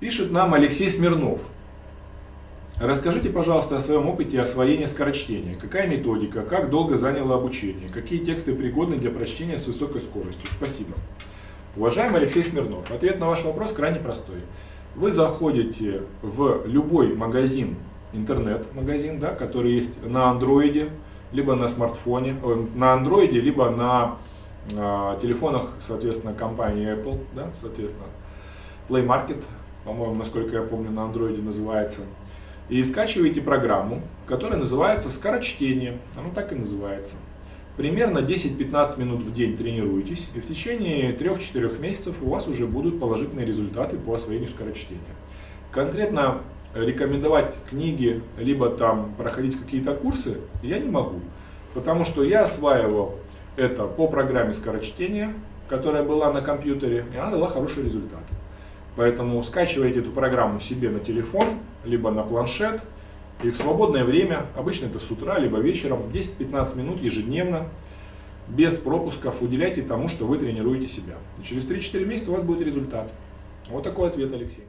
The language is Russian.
Пишет нам Алексей Смирнов. Расскажите, пожалуйста, о своем опыте освоения скорочтения. Какая методика, как долго заняло обучение, какие тексты пригодны для прочтения с высокой скоростью? Спасибо. Уважаемый Алексей Смирнов, ответ на ваш вопрос крайне простой. Вы заходите в любой магазин, интернет-магазин, да, который есть на андроиде, либо на смартфоне, э, на андроиде, либо на э, телефонах, соответственно, компании Apple, да, соответственно, Play Market, по-моему, насколько я помню, на андроиде называется и скачиваете программу, которая называется скорочтение. Оно так и называется. Примерно 10-15 минут в день тренируетесь, и в течение 3-4 месяцев у вас уже будут положительные результаты по освоению скорочтения. Конкретно рекомендовать книги, либо там проходить какие-то курсы я не могу, потому что я осваивал это по программе скорочтения, которая была на компьютере, и она дала хорошие результаты. Поэтому скачивайте эту программу себе на телефон, либо на планшет, и в свободное время, обычно это с утра, либо вечером, 10-15 минут ежедневно, без пропусков уделяйте тому, что вы тренируете себя. И через 3-4 месяца у вас будет результат. Вот такой ответ, Алексей.